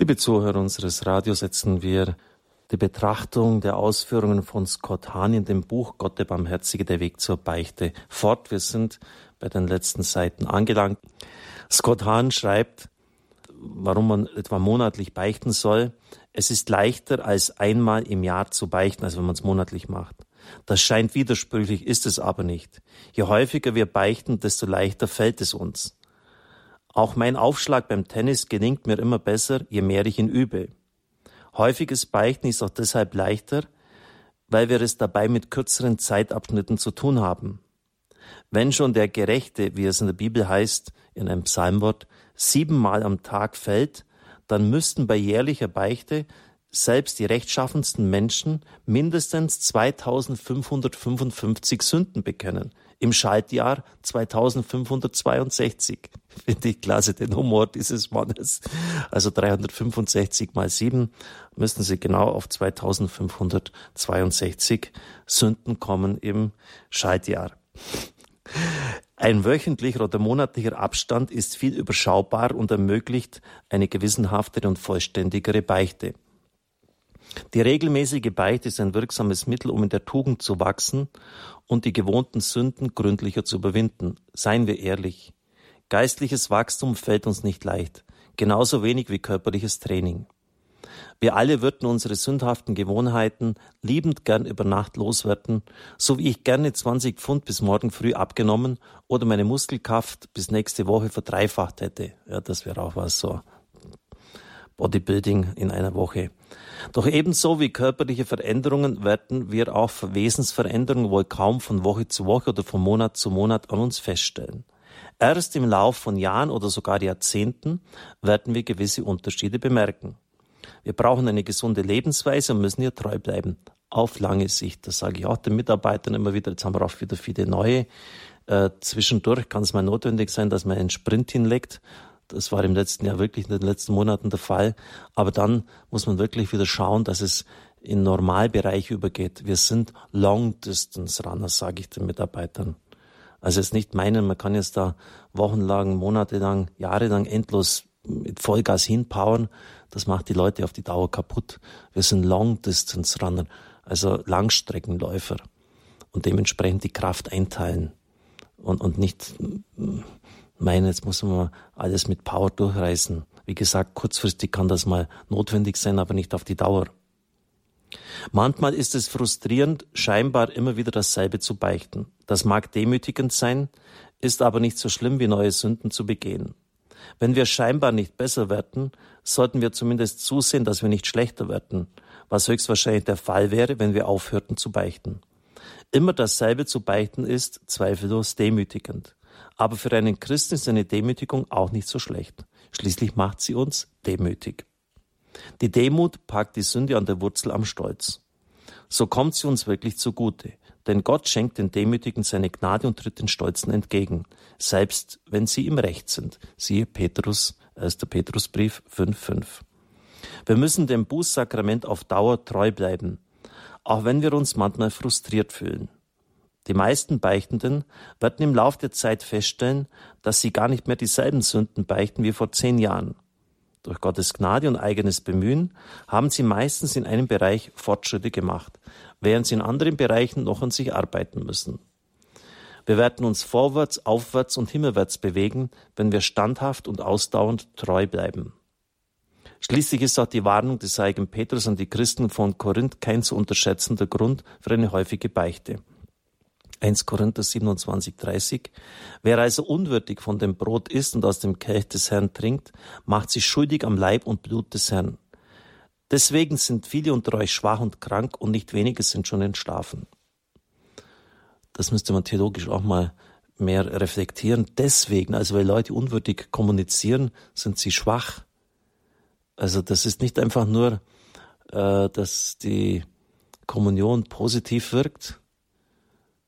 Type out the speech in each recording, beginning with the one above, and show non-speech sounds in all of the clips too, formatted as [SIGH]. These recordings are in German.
Liebe Zuhörer unseres Radios, setzen wir die Betrachtung der Ausführungen von Scott Hahn in dem Buch Gott der Barmherzige, der Weg zur Beichte fort. Wir sind bei den letzten Seiten angelangt. Scott Hahn schreibt, warum man etwa monatlich beichten soll. Es ist leichter als einmal im Jahr zu beichten, als wenn man es monatlich macht. Das scheint widersprüchlich, ist es aber nicht. Je häufiger wir beichten, desto leichter fällt es uns. Auch mein Aufschlag beim Tennis gelingt mir immer besser, je mehr ich ihn übe. Häufiges Beichten ist auch deshalb leichter, weil wir es dabei mit kürzeren Zeitabschnitten zu tun haben. Wenn schon der Gerechte, wie es in der Bibel heißt, in einem Psalmwort, siebenmal am Tag fällt, dann müssten bei jährlicher Beichte selbst die rechtschaffensten Menschen mindestens 2555 Sünden bekennen. Im Schaltjahr 2562. Finde ich klasse, den Humor dieses Mannes. Also 365 mal 7 müssten sie genau auf 2562 Sünden kommen im Schaltjahr. Ein wöchentlicher oder monatlicher Abstand ist viel überschaubar und ermöglicht eine gewissenhaftere und vollständigere Beichte. Die regelmäßige Beichte ist ein wirksames Mittel, um in der Tugend zu wachsen und die gewohnten Sünden gründlicher zu überwinden. Seien wir ehrlich. Geistliches Wachstum fällt uns nicht leicht, genauso wenig wie körperliches Training. Wir alle würden unsere sündhaften Gewohnheiten liebend gern über Nacht loswerden, so wie ich gerne 20 Pfund bis morgen früh abgenommen oder meine Muskelkraft bis nächste Woche verdreifacht hätte. Ja, das wäre auch was so. Bodybuilding in einer Woche. Doch ebenso wie körperliche Veränderungen werden wir auch Wesensveränderungen wohl kaum von Woche zu Woche oder von Monat zu Monat an uns feststellen. Erst im Lauf von Jahren oder sogar Jahrzehnten werden wir gewisse Unterschiede bemerken. Wir brauchen eine gesunde Lebensweise und müssen ihr treu bleiben. Auf lange Sicht. Das sage ich auch den Mitarbeitern immer wieder. Jetzt haben wir auch wieder viele neue. Äh, zwischendurch kann es mal notwendig sein, dass man einen Sprint hinlegt das war im letzten Jahr wirklich in den letzten Monaten der Fall. Aber dann muss man wirklich wieder schauen, dass es in Normalbereich übergeht. Wir sind Long-Distance-Runners, sage ich den Mitarbeitern. Also es nicht meinen, man kann jetzt da wochenlang, monatelang, jahrelang endlos mit Vollgas hinpowern. Das macht die Leute auf die Dauer kaputt. Wir sind Long-Distance-Runner, also Langstreckenläufer. Und dementsprechend die Kraft einteilen. Und, und nicht meinen, jetzt muss man alles mit Power durchreißen. Wie gesagt, kurzfristig kann das mal notwendig sein, aber nicht auf die Dauer. Manchmal ist es frustrierend, scheinbar immer wieder dasselbe zu beichten. Das mag demütigend sein, ist aber nicht so schlimm wie neue Sünden zu begehen. Wenn wir scheinbar nicht besser werden, sollten wir zumindest zusehen, dass wir nicht schlechter werden, was höchstwahrscheinlich der Fall wäre, wenn wir aufhörten zu beichten. Immer dasselbe zu beichten ist zweifellos demütigend. Aber für einen Christen ist eine Demütigung auch nicht so schlecht. Schließlich macht sie uns demütig. Die Demut packt die Sünde an der Wurzel am Stolz. So kommt sie uns wirklich zugute. Denn Gott schenkt den Demütigen seine Gnade und tritt den Stolzen entgegen, selbst wenn sie im Recht sind. Siehe Petrus, 1. Petrusbrief 5,5. Wir müssen dem Bußsakrament auf Dauer treu bleiben, auch wenn wir uns manchmal frustriert fühlen. Die meisten Beichtenden werden im Lauf der Zeit feststellen, dass sie gar nicht mehr dieselben Sünden beichten wie vor zehn Jahren. Durch Gottes Gnade und eigenes Bemühen haben sie meistens in einem Bereich Fortschritte gemacht, während sie in anderen Bereichen noch an sich arbeiten müssen. Wir werden uns vorwärts, aufwärts und himmelwärts bewegen, wenn wir standhaft und ausdauernd treu bleiben. Schließlich ist auch die Warnung des heiligen Petrus an die Christen von Korinth kein zu unterschätzender Grund für eine häufige Beichte. 1 Korinther 27, 30. Wer also unwürdig von dem Brot isst und aus dem Kelch des Herrn trinkt, macht sich schuldig am Leib und Blut des Herrn. Deswegen sind viele unter euch schwach und krank und nicht wenige sind schon entschlafen. Das müsste man theologisch auch mal mehr reflektieren. Deswegen, also weil Leute unwürdig kommunizieren, sind sie schwach. Also das ist nicht einfach nur, äh, dass die Kommunion positiv wirkt,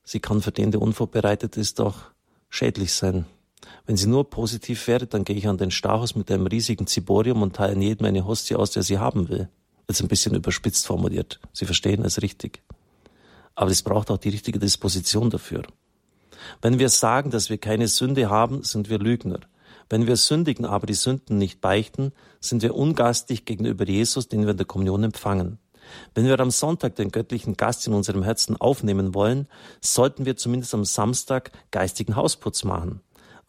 Sie kann für den, der unvorbereitet ist, auch schädlich sein. Wenn sie nur positiv wäre, dann gehe ich an den Stachus mit einem riesigen Ziborium und teile in jedem eine Hostie aus, der sie haben will. Jetzt ein bisschen überspitzt formuliert. Sie verstehen es richtig. Aber es braucht auch die richtige Disposition dafür. Wenn wir sagen, dass wir keine Sünde haben, sind wir Lügner. Wenn wir sündigen, aber die Sünden nicht beichten, sind wir ungastig gegenüber Jesus, den wir in der Kommunion empfangen. Wenn wir am Sonntag den göttlichen Gast in unserem Herzen aufnehmen wollen, sollten wir zumindest am Samstag geistigen Hausputz machen.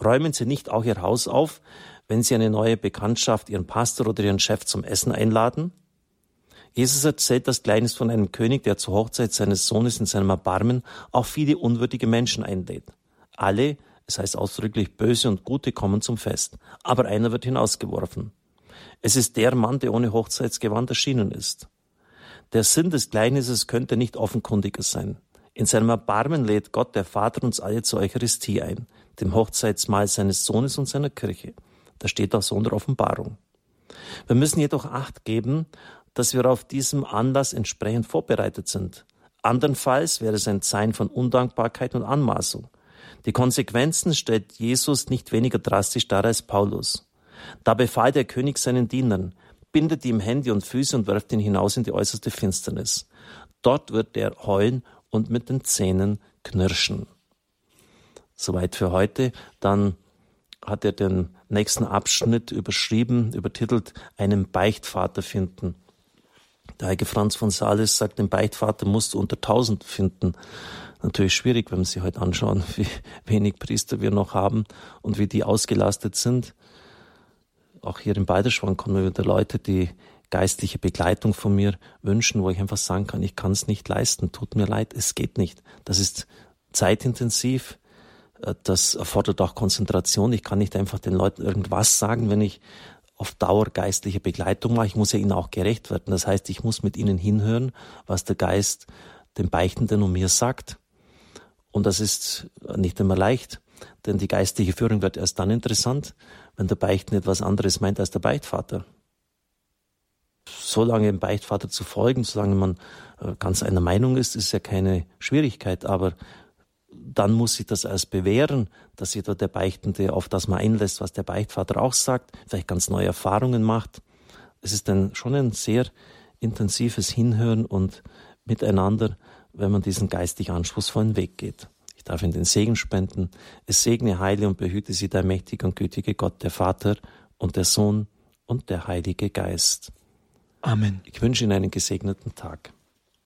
Räumen Sie nicht auch Ihr Haus auf, wenn Sie eine neue Bekanntschaft, Ihren Pastor oder Ihren Chef zum Essen einladen? Jesus erzählt das Gleichnis von einem König, der zur Hochzeit seines Sohnes in seinem Erbarmen auch viele unwürdige Menschen einlädt. Alle, es heißt ausdrücklich böse und gute, kommen zum Fest, aber einer wird hinausgeworfen. Es ist der Mann, der ohne Hochzeitsgewand erschienen ist. Der Sinn des Gleichnisses könnte nicht offenkundiger sein. In seinem Erbarmen lädt Gott, der Vater, uns alle zur Eucharistie ein, dem Hochzeitsmahl seines Sohnes und seiner Kirche. Das steht auch so in der Offenbarung. Wir müssen jedoch Acht geben, dass wir auf diesem Anlass entsprechend vorbereitet sind. Andernfalls wäre es ein Zeichen von Undankbarkeit und Anmaßung. Die Konsequenzen stellt Jesus nicht weniger drastisch dar als Paulus. Da befahl der König seinen Dienern, bindet ihm Hände und Füße und wirft ihn hinaus in die äußerste Finsternis. Dort wird er heulen und mit den Zähnen knirschen. Soweit für heute. Dann hat er den nächsten Abschnitt überschrieben, übertitelt, einen Beichtvater finden. Der heilige Franz von Sales sagt, den Beichtvater musst du unter tausend finden. Natürlich schwierig, wenn wir sich heute anschauen, [LAUGHS] wie wenig Priester wir noch haben und wie die ausgelastet sind. Auch hier in Balderschwang kommen wieder Leute, die geistliche Begleitung von mir wünschen, wo ich einfach sagen kann, ich kann es nicht leisten, tut mir leid, es geht nicht. Das ist zeitintensiv, äh, das erfordert auch Konzentration. Ich kann nicht einfach den Leuten irgendwas sagen, wenn ich auf Dauer geistliche Begleitung mache. Ich muss ja ihnen auch gerecht werden. Das heißt, ich muss mit ihnen hinhören, was der Geist dem Beichtenden und mir sagt. Und das ist nicht immer leicht, denn die geistliche Führung wird erst dann interessant, wenn der Beichtende etwas anderes meint als der Beichtvater. So lange dem Beichtvater zu folgen, solange man äh, ganz einer Meinung ist, ist ja keine Schwierigkeit. Aber dann muss sich das erst bewähren, dass sich der Beichtende auf das mal einlässt, was der Beichtvater auch sagt, vielleicht ganz neue Erfahrungen macht. Es ist dann schon ein sehr intensives Hinhören und Miteinander, wenn man diesen geistig anspruchsvollen Weg geht. Ich darf Ihnen den Segen spenden. Es segne, heile und behüte Sie der mächtige und gütige Gott, der Vater und der Sohn und der Heilige Geist. Amen. Ich wünsche Ihnen einen gesegneten Tag.